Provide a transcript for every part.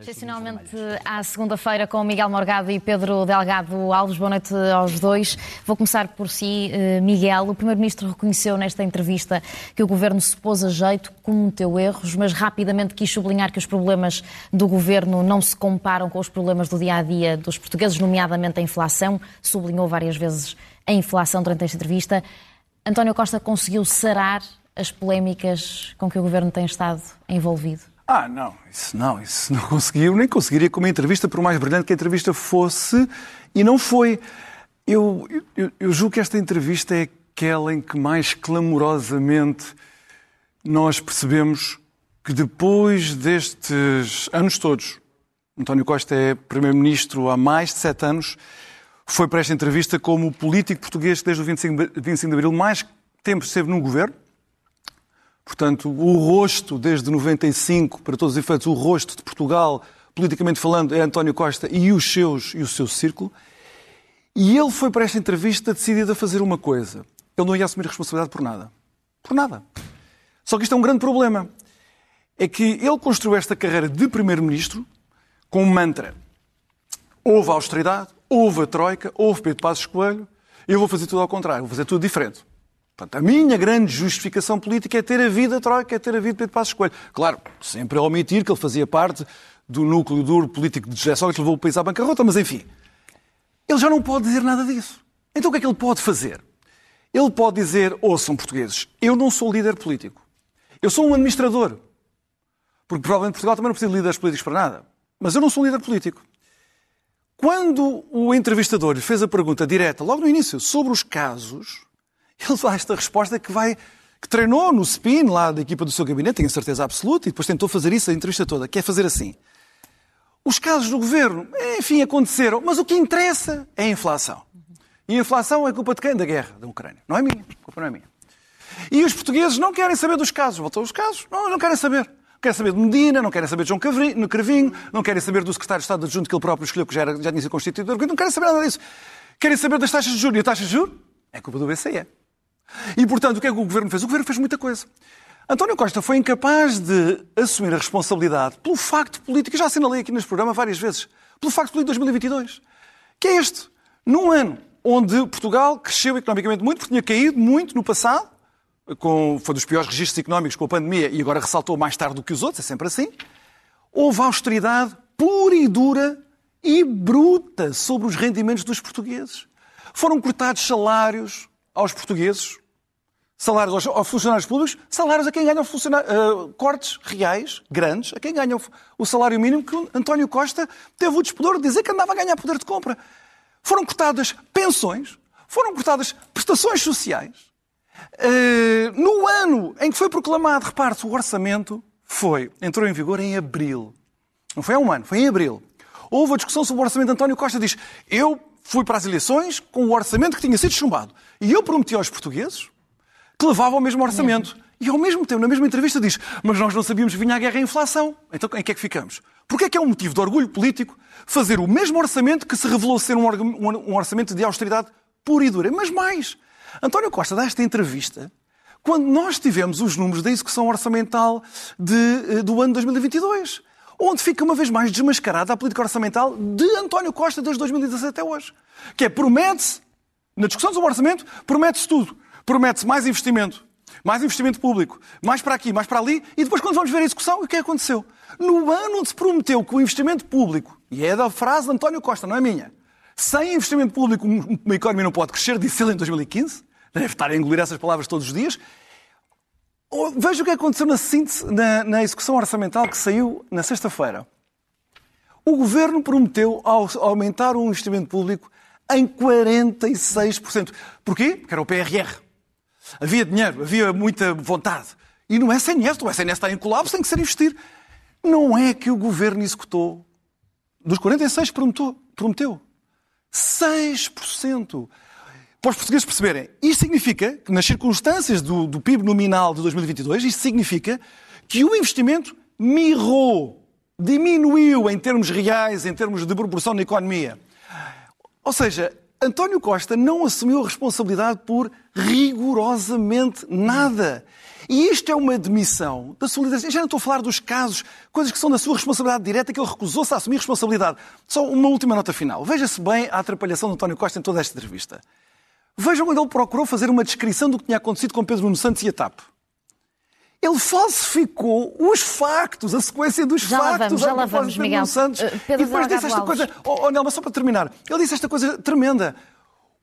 Excepcionalmente à segunda-feira com Miguel Morgado e Pedro Delgado Alves. Boa noite aos dois. Vou começar por si, eh, Miguel. O Primeiro-Ministro reconheceu nesta entrevista que o Governo se pôs a jeito, cometeu erros, mas rapidamente quis sublinhar que os problemas do Governo não se comparam com os problemas do dia-a-dia dos portugueses, nomeadamente a inflação. Sublinhou várias vezes a inflação durante esta entrevista. António Costa conseguiu sarar as polémicas com que o Governo tem estado envolvido? Ah, não, isso não, isso não conseguiu, nem conseguiria com uma entrevista, por mais brilhante que a entrevista fosse, e não foi. Eu, eu, eu julgo que esta entrevista é aquela em que mais clamorosamente nós percebemos que depois destes anos todos, António Costa é Primeiro-Ministro há mais de sete anos, foi para esta entrevista como o político português que desde o 25, 25 de Abril mais tempo esteve no governo, Portanto, o rosto, desde 95, para todos os efeitos, o rosto de Portugal, politicamente falando, é António Costa e os seus e o seu círculo. E ele foi para esta entrevista decidido a fazer uma coisa. Ele não ia assumir responsabilidade por nada. Por nada. Só que isto é um grande problema. É que ele construiu esta carreira de primeiro-ministro com um mantra. Houve austeridade, houve a troika, houve Pedro Passos Coelho, eu vou fazer tudo ao contrário, vou fazer tudo diferente. Portanto, a minha grande justificação política é ter a vida Troika, é ter a vida Pedro Passos Coelho. Claro, sempre a omitir que ele fazia parte do núcleo duro político de Sócrates que levou o país à bancarrota, mas enfim. Ele já não pode dizer nada disso. Então o que é que ele pode fazer? Ele pode dizer, ouçam portugueses, eu não sou líder político. Eu sou um administrador. Porque provavelmente Portugal também não precisa de líderes políticos para nada. Mas eu não sou um líder político. Quando o entrevistador lhe fez a pergunta direta, logo no início, sobre os casos, ele dá esta resposta que vai que treinou no spin lá da equipa do seu gabinete, tenho certeza absoluta, e depois tentou fazer isso a entrevista toda, que é fazer assim. Os casos do governo, enfim, aconteceram, mas o que interessa é a inflação. E a inflação é culpa de quem? Da guerra da Ucrânia. Não é minha. A culpa não é minha. E os portugueses não querem saber dos casos. Voltou aos casos? Não, não querem saber. Não querem saber de Medina, não querem saber de João Cravinho, não querem saber do secretário de Estado adjunto que ele próprio escolheu, que já, era, já tinha sido constituído. Não querem saber nada disso. Querem saber das taxas de juros. E a taxa de juros é culpa do BCE. E, portanto, o que é que o Governo fez? O Governo fez muita coisa. António Costa foi incapaz de assumir a responsabilidade pelo facto político, já assinalei aqui neste programa várias vezes, pelo facto político de 2022, que é este. Num ano onde Portugal cresceu economicamente muito, porque tinha caído muito no passado, com, foi dos piores registros económicos com a pandemia e agora ressaltou mais tarde do que os outros, é sempre assim, houve austeridade pura e dura e bruta sobre os rendimentos dos portugueses. Foram cortados salários, aos portugueses, salários aos, funcionários públicos, salários a quem ganha uh, cortes reais, grandes, a quem ganha o, o, salário mínimo, que António Costa teve o despedor de dizer que andava a ganhar poder de compra. Foram cortadas pensões, foram cortadas prestações sociais. Uh, no ano em que foi proclamado, repare-se, o orçamento foi, entrou em vigor em abril. Não foi há um ano, foi em abril. Houve a discussão sobre o orçamento de António Costa. Diz: Eu fui para as eleições com o orçamento que tinha sido chumbado. E eu prometi aos portugueses que levava o mesmo orçamento. E ao mesmo tempo, na mesma entrevista, diz: Mas nós não sabíamos que vinha a guerra e a inflação. Então em que é que ficamos? Porque é que é um motivo de orgulho político fazer o mesmo orçamento que se revelou ser um orçamento de austeridade pura e dura? Mas mais, António Costa dá esta entrevista quando nós tivemos os números da execução orçamental de, eh, do ano 2022 onde fica uma vez mais desmascarada a política orçamental de António Costa desde 2017 até hoje. Que é, promete-se, na discussão sobre o orçamento, promete-se tudo. Promete-se mais investimento, mais investimento público, mais para aqui, mais para ali, e depois quando vamos ver a execução, o que é que aconteceu? No ano onde se prometeu que o investimento público, e é da frase de António Costa, não é minha, sem investimento público uma economia não pode crescer, disse ele em 2015, deve estar a engolir essas palavras todos os dias, Veja o que aconteceu na, síntese, na, na execução orçamental que saiu na sexta-feira. O governo prometeu aumentar o investimento público em 46%. Porquê? Porque era o PRR. Havia dinheiro, havia muita vontade. E no SNS, o SNS está em colapso, tem que ser investir. Não é que o governo executou. Dos 46 prometeu. prometeu. 6% para os portugueses perceberem, isto significa que, nas circunstâncias do, do PIB nominal de 2022, isto significa que o investimento mirrou, diminuiu em termos reais, em termos de proporção na economia. Ou seja, António Costa não assumiu a responsabilidade por rigorosamente nada. E isto é uma demissão da solidariedade. Já não estou a falar dos casos, coisas que são da sua responsabilidade direta, que ele recusou-se a assumir responsabilidade. Só uma última nota final. Veja-se bem a atrapalhação de António Costa em toda esta entrevista. Vejam quando ele procurou fazer uma descrição do que tinha acontecido com Pedro Nuno Santos e a TAP. Ele falsificou os factos, a sequência dos já factos. Lá vamos, já lá vamos, Pedro Miguel. Santos. Uh, Pedro e depois disse esta Alves. coisa. Oh, oh, Nelma, só para terminar. Ele disse esta coisa tremenda.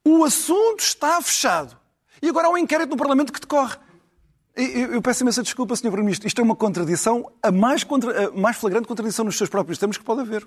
O assunto está fechado. E agora há um inquérito no Parlamento que decorre. Eu, eu peço imensa desculpa, Sr. Primeiro-Ministro. Isto é uma contradição, a mais, contra, a mais flagrante contradição nos seus próprios termos que pode haver.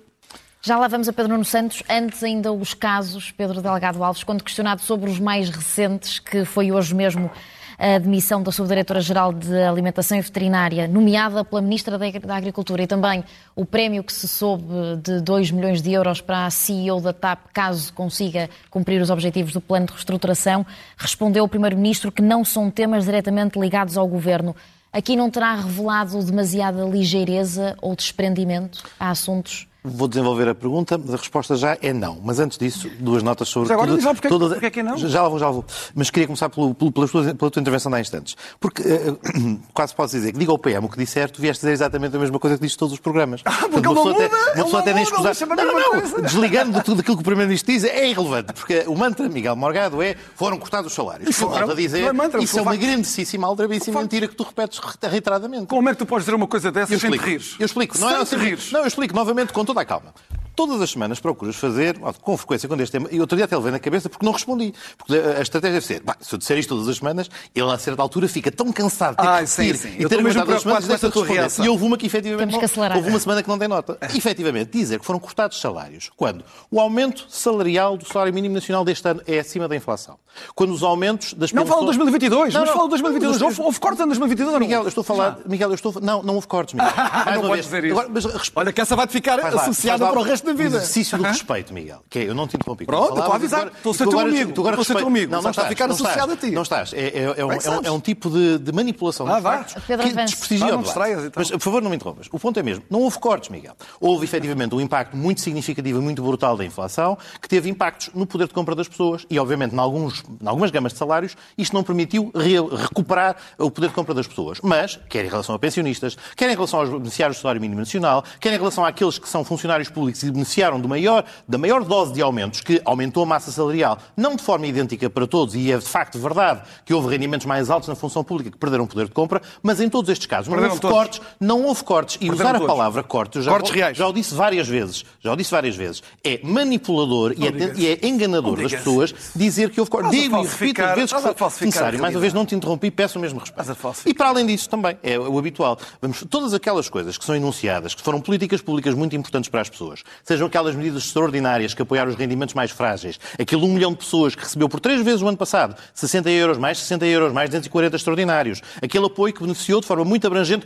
Já lá vamos a Pedro Nuno Santos. Antes ainda os casos, Pedro Delgado Alves, quando questionado sobre os mais recentes, que foi hoje mesmo a admissão da Subdiretora-Geral de Alimentação e Veterinária, nomeada pela Ministra da Agricultura, e também o prémio que se soube de 2 milhões de euros para a CEO da TAP, caso consiga cumprir os objetivos do plano de reestruturação, respondeu o Primeiro-Ministro que não são temas diretamente ligados ao Governo. Aqui não terá revelado demasiada ligeireza ou desprendimento a assuntos Vou desenvolver a pergunta, mas a resposta já é não. Mas antes disso, duas notas sobre... Mas agora tudo, porque, todas... porque é que é não. Já lá vou, já lá vou. Mas queria começar pelo, pelo, pela, tua, pela tua intervenção há instantes. Porque uh, quase posso dizer que diga ao PM o que disser, tu vieste dizer exatamente a mesma coisa que dizes todos os programas. Ah, porque uma pessoa até, uma pessoa até nem escusar... Não, não, não. Desligando de tudo aquilo que o Primeiro-Ministro diz é irrelevante. Porque o mantra Miguel Morgado é foram cortados os salários. Isso, a dizer, não é mantra, isso é uma grandíssima, aldrabíssima mentira que tu repetes reiteradamente. Como é que tu podes dizer uma coisa dessas eu sem explico, te rires? Eu explico. Não, é, não, eu explico novamente com toda a calma todas as semanas procuras fazer, com frequência, quando este tema, e outro dia até levei na cabeça porque não respondi. Porque a estratégia deve ser, bah, se eu disser isto todas as semanas, ele a certa altura fica tão cansado de ter ah, que sim, sim. e ter estou mesmo aguentado as semanas preocupado com esta tua reação. E houve uma que efetivamente Temos que não, acelerar. houve uma semana que não tem nota. efetivamente, dizer que foram cortados salários quando o aumento salarial do salário mínimo nacional deste ano é acima da inflação. Quando os aumentos das Não pensões... falo de 2022, Não, mas não. falo de 2022. Houve, houve corte em 2022 ou não? Miguel, eu estou a falar. Miguel, eu estou. Não, não houve cortes, Miguel. Mais não vez. dizer isso. Agora, mas Olha que essa vai-te ficar associada para o resto da o vida. exercício do respeito, Miguel. Que é, eu não te interrompi. Pronto, estou a avisar. agora- Estou a ser teu agora- amigo. tu agora Estou a ser teu amigo. Não, não está a ficar associado a ti. Não estás. É, é- é um, é um- é um tipo de, de manipulação Ah, de vá. factos Pedro que desprestigia o debate. então. Mas, por favor, não me interrompas. O ponto é mesmo, não houve cortes, Miguel. Houve, efetivamente, um impacto muito significativo e muito brutal da inflação, que teve impactos no poder de compra das pessoas e, obviamente, em, alguns, em algumas gamas de salários, isto não permitiu re- recuperar o poder de compra das pessoas. Mas, quer em relação a pensionistas, quer em relação aos beneficiários do salário mínimo nacional, quer em relação àqueles que são funcionários públicos e beneficiaram do maior, da maior dose de aumentos, que aumentou a massa salarial, não de forma idêntica para todos, e é de facto verdade que houve rendimentos mais altos na função pública que perderam poder de compra, mas em todos estes casos não Perderam houve todos. cortes, não houve cortes. E Perderam usar a todos. palavra cortes, eu já, Cortes reais. já o disse várias vezes, já o disse várias vezes, é manipulador e é, e é enganador das pessoas dizer que houve cortes. A Digo e repito as vezes que a foi necessário. a Mais uma vez não te interrompi, peço o mesmo respeito. A. E para além disso também, é o habitual. Vamos, todas aquelas coisas que são enunciadas, que foram políticas públicas muito importantes para as pessoas, sejam aquelas medidas extraordinárias que apoiaram os rendimentos mais frágeis, aquele 1 milhão de pessoas que recebeu por três vezes o ano passado 60 euros mais 60 euros mais 240 extraordinários, aquele apoio que beneficiou de forma muito abrangente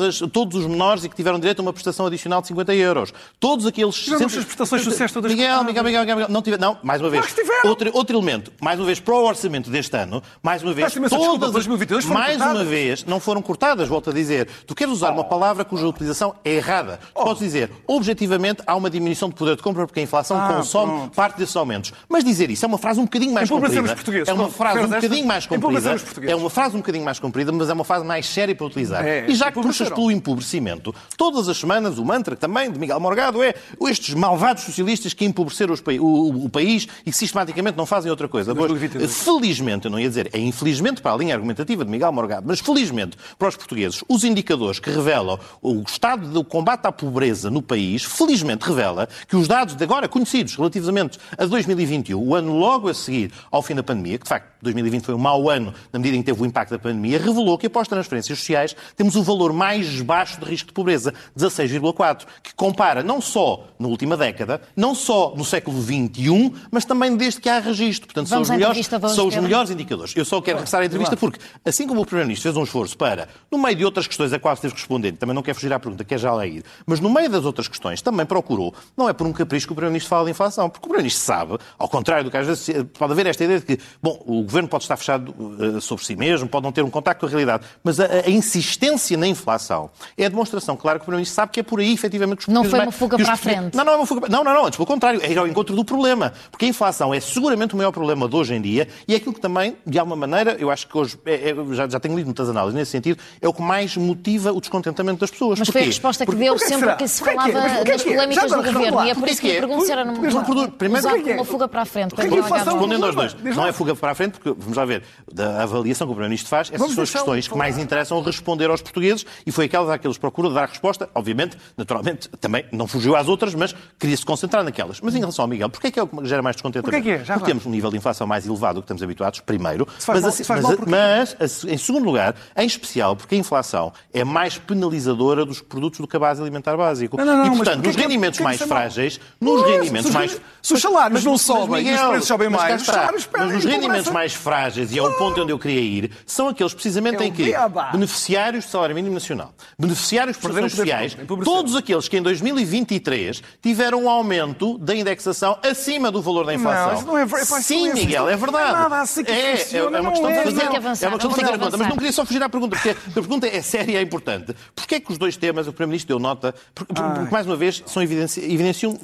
as, todos os menores e que tiveram direito a uma prestação adicional de 50 euros. Todos aqueles... Tiveram as prestações sociais todas Miguel. Miguel, Miguel, Miguel, Miguel, não, tive, não, mais uma vez. Tiveram. Outro, outro elemento, mais uma vez, para o orçamento deste ano, mais uma vez, todas, 2022 foram mais uma vez, não foram cortadas, volto a dizer. Tu queres usar uma palavra cuja utilização é errada. Tu Oh. podes dizer, objetivamente, há uma diminuição de poder de compra porque a inflação Ah, consome parte desses aumentos. Mas dizer isso é uma frase um bocadinho mais comprida. É uma frase um bocadinho mais comprida. É uma frase um bocadinho mais comprida, mas é uma frase mais séria para utilizar. É, e já puxas pelo empobrecimento, todas as semanas o mantra também de Miguel Morgado é estes malvados socialistas que empobreceram pa- o, o país e que sistematicamente não fazem outra coisa. Pois, 2022. felizmente, eu não ia dizer, é infelizmente para a linha argumentativa de Miguel Morgado, mas felizmente para os portugueses, os indicadores que revelam o estado do combate à pobreza no país, felizmente revela que os dados de agora conhecidos relativamente a 2021, o ano logo a seguir ao fim da pandemia, que de facto 2020 foi um mau ano na medida em que teve o impacto da pandemia, revelou que após transferências sociais temos o valor mais baixo de risco de pobreza, 16,4, que compara não só na última década, não só no século XXI, mas também desde que há registro. Portanto, Vamos são os melhores, são os melhores indicadores. Eu só quero regressar à entrevista porque, assim como o Primeiro-Ministro fez um esforço para, no meio de outras questões a quais teve que responder, também não quer fugir à pergunta, quer já lá ir, mas no meio das outras questões também procurou, não é por um capricho que o Primeiro-Ministro fala de inflação, porque o Primeiro-Ministro sabe, ao contrário do que às vezes pode haver esta ideia de que, bom, o governo pode estar fechado uh, sobre si mesmo, pode não ter um contacto com a realidade, mas a, a insistência na inflação é a demonstração clara que o Primeiro-Ministro sabe que é por aí, efetivamente, que os Não foi uma fuga para a frente. Não, não é uma fuga. Não, não, não, antes pelo contrário, é ir ao encontro do problema. Porque a inflação é seguramente o maior problema de hoje em dia e é aquilo que também, de alguma maneira, eu acho que hoje, é, é, já, já tenho lido muitas análises nesse sentido, é o que mais motiva o descontentamento das pessoas. Mas Porquê? foi a resposta que Porque- deu porquê sempre será? que se falava é? Porquê das é? polémicas do governo. E é por isso que é? pergunto se era num- por- primeiro- é? uma fuga para a frente. Respondendo aos dois. Não é fuga para a frente, porque, vamos lá ver, da avaliação que o Primeiro-Ministro faz, essas Vamos são as questões que mais interessam responder aos portugueses e foi aquelas a que eles procuram dar resposta. Obviamente, naturalmente, também não fugiu às outras, mas queria se concentrar naquelas. Mas em relação ao Miguel, porquê é que é o que gera mais descontentamento? Porquê que é? Já Porque temos um nível de inflação mais elevado do que estamos habituados, primeiro. Mas, mal- mas- mal mas, em segundo lugar, em especial, porque a inflação é mais penalizadora dos produtos do cabaz alimentar básico. Não, não, não, e, portanto, nos é- rendimentos mais é frágeis, nos Não, rendimentos mais... se os salários não sobem e os preços sobem mais, Mas nos rendimentos pobreza. Mais frágeis, e é o ponto onde eu queria ir, são aqueles precisamente É em que beneficiários de salário mínimo nacional, beneficiários de prestações de sociais, empobreceram. todos aqueles que em 2023 tiveram um aumento da indexação acima do valor da inflação. isso não é ver- epá, isso Sim, não é. Miguel, é verdade. Não é nada assim que é, é, funciona, é uma não questão de é. fazer. Vamos avançar, É uma questão de fazer a conta. Mas não queria só fugir à pergunta, porque a pergunta é séria e é importante. Porquê é que os dois temas, o Primeiro-Ministro deu nota, porque, porque, mais uma vez, são evidenci- evidenciam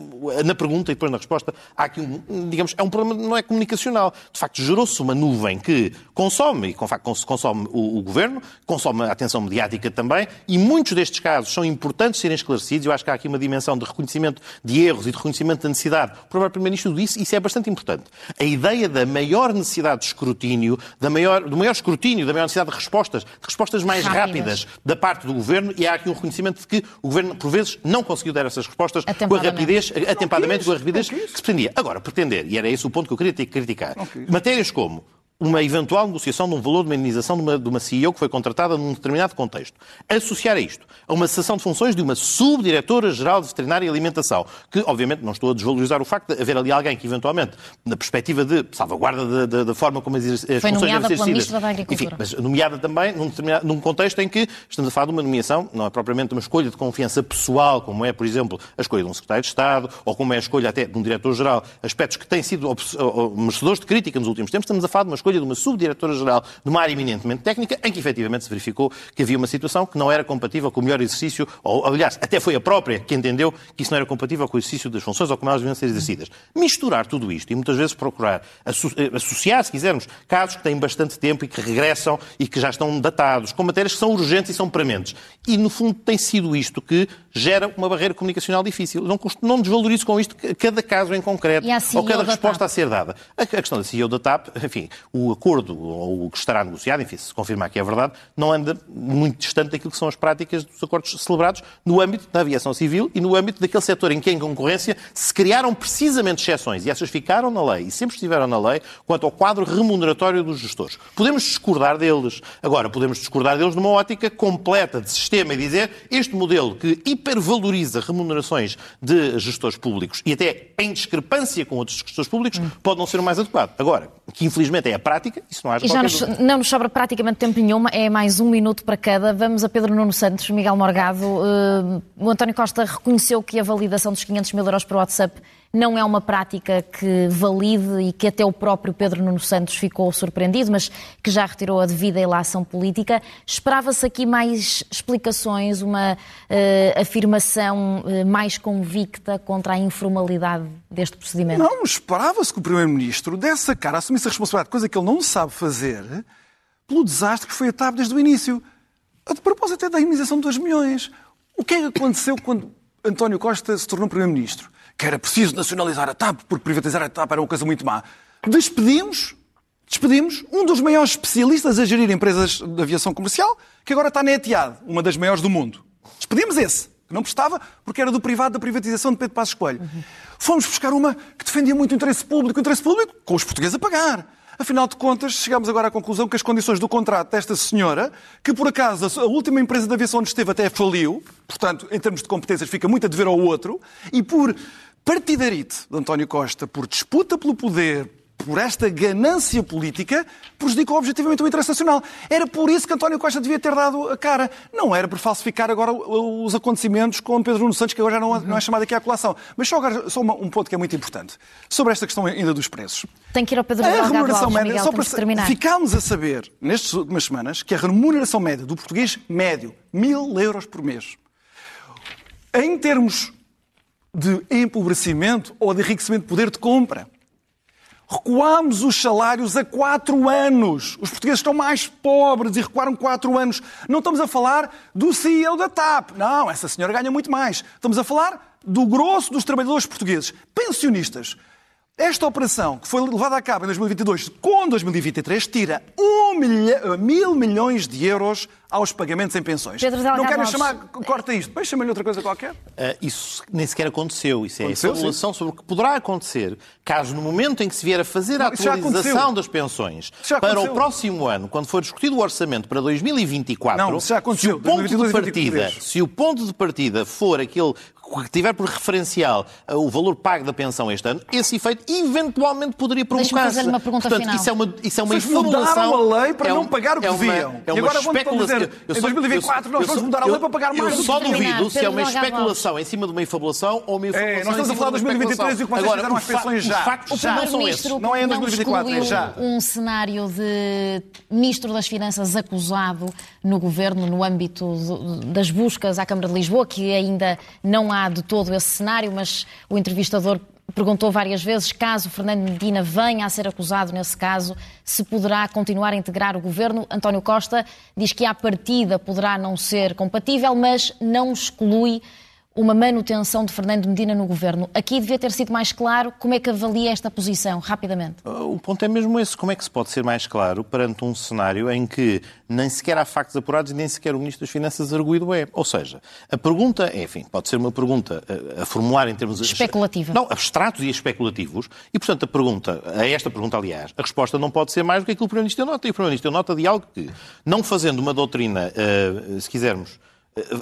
na pergunta e depois na resposta, há aqui um, digamos, é um problema, não é comunicacional. De facto, gerou-se uma nuvem que consome, e com facto cons- consome o, o governo, consome a atenção mediática também, e muitos destes casos são importantes serem esclarecidos. Eu acho que há aqui uma dimensão de reconhecimento de erros e de reconhecimento da necessidade. O próprio Primeiro-Ministro disse, isso é bastante importante. A ideia da maior necessidade de escrutínio, da maior, do maior escrutínio, da maior necessidade de respostas, de respostas mais Rápidas. rápidas da parte do governo, e há aqui um reconhecimento de que o governo, por vezes, não conseguiu dar essas respostas com a rapidez, atempadamente, com a rapidez que se pretendia. Agora, pretender, e era esse o ponto que eu queria ter que criticar, matérias como uma eventual negociação de um valor de uma indenização de uma, de uma CEO que foi contratada num determinado contexto. Associar a isto a uma cessação de funções de uma subdiretora-geral de veterinária e alimentação, que, obviamente, não estou a desvalorizar o facto de haver ali alguém que, eventualmente, na perspectiva de salvaguarda da, da- forma como as, as funções devem ser exercidas. Enfim, mas nomeada também num, num contexto em que estamos a falar de uma nomeação, não é propriamente uma escolha de confiança pessoal, como é, por exemplo, a escolha de um secretário de Estado, ou como é a escolha até de um diretor-geral, aspectos que têm sido merecedores de crítica nos últimos tempos. Estamos a falar de uma escolha de uma subdiretora-geral de uma área eminentemente técnica, em que efetivamente se verificou que havia uma situação que não era compatível com o melhor exercício, ou aliás, até foi a própria que entendeu que isso não era compatível com o exercício das funções ou como elas deviam ser exercidas. Misturar tudo isto e muitas vezes procurar eh, associar, se quisermos, casos que têm bastante tempo e que regressam e que já estão datados, com matérias que são urgentes e são prementes. E, no fundo, tem sido isto que gera uma barreira comunicacional difícil. Não, não desvalorizo com isto cada caso em concreto ou cada da resposta a ser dada. A a questão da CEO da TAP, enfim, o acordo ou o que estará negociado, enfim, se confirmar que é verdade, não anda muito distante daquilo que são as práticas dos acordos celebrados no âmbito da aviação civil e no âmbito daquele setor em que, em concorrência, se criaram precisamente exceções e essas ficaram na lei e sempre estiveram na lei quanto ao quadro remuneratório dos gestores. Podemos discordar deles. Agora, podemos discordar deles numa ótica completa de sistema e dizer este modelo que hipervaloriza remunerações de gestores públicos e até em discrepância com outros gestores públicos pode não ser o mais adequado. Agora, que infelizmente é a prática, isso não há E já nos, não nos sobra praticamente tempo nenhuma, é mais um minuto para cada. Vamos a Pedro Nuno Santos, Miguel Morgado. Uh, o António Costa reconheceu que a validação dos 500 mil euros para o WhatsApp não é uma prática que valide e que até o próprio Pedro Nuno Santos ficou surpreendido, mas que já retirou a devida ilação política. Esperava-se aqui mais explicações, uma uh, afirmação uh, mais convicta contra a informalidade deste procedimento? Não, esperava-se que o Primeiro-Ministro desse a cara, assumisse a responsabilidade, coisa que ele não sabe fazer, pelo desastre que foi a TAP desde o início. A propósito até da indemnização de 2 milhões. O que é que aconteceu quando António Costa se tornou Primeiro-Ministro? Que era preciso nacionalizar a TAP, porque privatizar a TAP era uma coisa muito má. Despedimos, despedimos um dos maiores especialistas a gerir empresas de aviação comercial, que agora está na Etihad, uma das maiores do mundo. Despedimos esse, que não prestava, porque era do privado da privatização de Pedro Passos Coelho. Fomos buscar uma que defendia muito o interesse público, o interesse público com os portugueses a pagar. Afinal de contas, chegamos agora à conclusão que as condições do contrato desta senhora, que por acaso a última empresa de aviação onde esteve até faliu, portanto, em termos de competências, fica muito a dever ao outro, e por partidarite de António Costa, por disputa pelo poder, por esta ganância política, prejudicou objetivamente o interesse nacional. Era por isso que António Costa devia ter dado a cara. Não era por falsificar agora os acontecimentos com Pedro Nuno Santos, que agora já não, não é chamado aqui à colação. Mas só, agora, só um ponto que é muito importante. Sobre esta questão ainda dos preços. Tem que ir ao Pedro a Delgado remuneração média, Miguel, só para terminar. Ficámos a saber, nestas últimas semanas, que a remuneração média do português médio, mil euros por mês. Em termos de empobrecimento ou de enriquecimento de poder de compra, Recuámos os salários a quatro anos. Os portugueses estão mais pobres e recuaram quatro anos. Não estamos a falar do CEO da TAP. Não, essa senhora ganha muito mais. Estamos a falar do grosso dos trabalhadores portugueses. Pensionistas. Esta operação, que foi levada a cabo em 2022 com 2023, tira um milha, mil milhões de euros aos pagamentos em pensões. Pedro Não querem chamar, corta isto, mas chamem-lhe outra coisa qualquer. Uh, isso nem sequer aconteceu. Isso é aconteceu, a formulação sobre o que poderá acontecer caso no momento em que se vier a fazer a atualização das pensões para o próximo ano, quando for discutido o orçamento para 2024, Não, já aconteceu. Se o ponto de partida, se o ponto de partida for aquele que tiver por referencial uh, o valor pago da pensão este ano, esse efeito eventualmente poderia provocar-se. uma pergunta Portanto, final. Isso é uma, isso é uma Vocês mudaram a lei para é um, não pagar o que é deviam. É uma, e agora vão dizer, eu, em 2024 eu, nós vamos mudar a lei para pagar mais. Eu só duvido se é uma especulação em cima de uma infabulação ou uma infabulação é, nós estamos a falar de 2023 e o que vocês fizeram as pensões já. Os já. não são esses. Não é em 2024, é já. um cenário de Ministro das Finanças acusado no Governo no âmbito das buscas à Câmara de Lisboa, que ainda não há de todo esse cenário, mas o entrevistador perguntou várias vezes, caso Fernando Medina venha a ser acusado nesse caso, se poderá continuar a integrar o governo. António Costa diz que à partida poderá não ser compatível, mas não exclui uma manutenção de Fernando Medina no governo. Aqui devia ter sido mais claro como é que avalia esta posição, rapidamente. Ah, o ponto é mesmo esse. Como é que se pode ser mais claro perante um cenário em que nem sequer há factos apurados e nem sequer o Ministro das Finanças arguído é? Ou seja, a pergunta, é, enfim, pode ser uma pergunta a, a formular em termos... Especulativa. Não, abstratos e especulativos. E, portanto, a pergunta, a esta pergunta, aliás, a resposta não pode ser mais do que aquilo que o Primeiro-Ministro nota. E o Primeiro-Ministro nota de algo que, não fazendo uma doutrina, uh, se quisermos,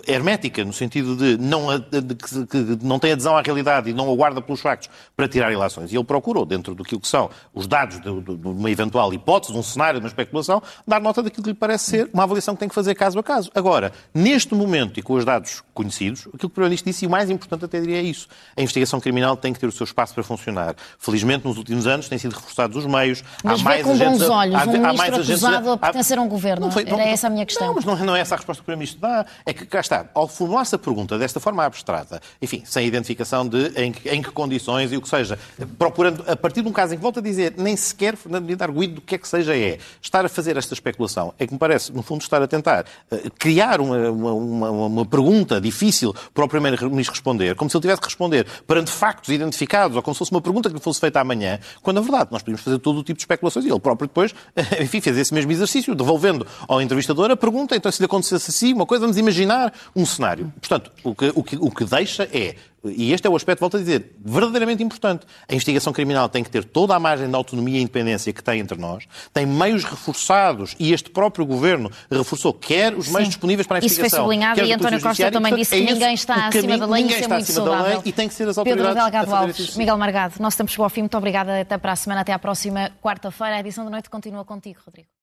hermética, no sentido de, não, de que, que, não tem adesão à realidade e não aguarda pelos factos para tirar ilações. E ele procurou, dentro do que são os dados de, de, uma eventual hipótese, de um cenário, de uma especulação, dar nota daquilo que lhe parece ser uma avaliação que tem que fazer caso a caso. Agora, neste momento e com os dados conhecidos, aquilo que o Primeiro-Ministro disse, e o mais importante até diria é isso, a investigação criminal tem que ter o seu espaço para funcionar. Felizmente, nos últimos anos, têm sido reforçados os meios. Mas há mais com agentes, bons olhos há, um ministro há mais acusado a pertencer a um governo. Não foi, não, Era essa a minha questão. Não, mas não, não é essa a resposta que o Primeiro-Ministro dá. É que cá está, ao formular-se a pergunta desta forma abstrata, enfim, sem identificação de em que, em que, condições e o que seja, procurando, a partir de um caso em que volta a dizer, nem sequer Fernando Medina arguído do que é que seja é, estar a fazer esta especulação, é que me parece, no fundo, estar a tentar uh, criar uma, uma, uma, uma, pergunta difícil para o Primeiro-Ministro responder, como se ele tivesse que responder perante factos identificados, ou como se fosse uma pergunta que lhe fosse feita amanhã, quando, na verdade, nós podíamos fazer todo o tipo de especulações e ele próprio depois, enfim, fez esse mesmo exercício, devolvendo ao entrevistador a pergunta, então se lhe acontecesse assim, uma coisa, vamos imaginar um cenário. Portanto, o que, o que, o que deixa é e este é o aspecto, volto a dizer, verdadeiramente importante. A investigação criminal tem que ter toda a margem de autonomia e independência que tem entre nós, tem meios reforçados e este próprio governo reforçou, quer os meios Sim. disponíveis para a investigação. Isso foi sublinhado e António Costa também disse que é ninguém está acima da lei e isso é muito saudável. e tem que ser as autoridades Pedro Delgado Alves, Miguel Margado, nosso tempo chegou ao fim. Muito obrigada. Até para a semana, até à próxima quarta-feira. A edição da noite continua contigo, Rodrigo.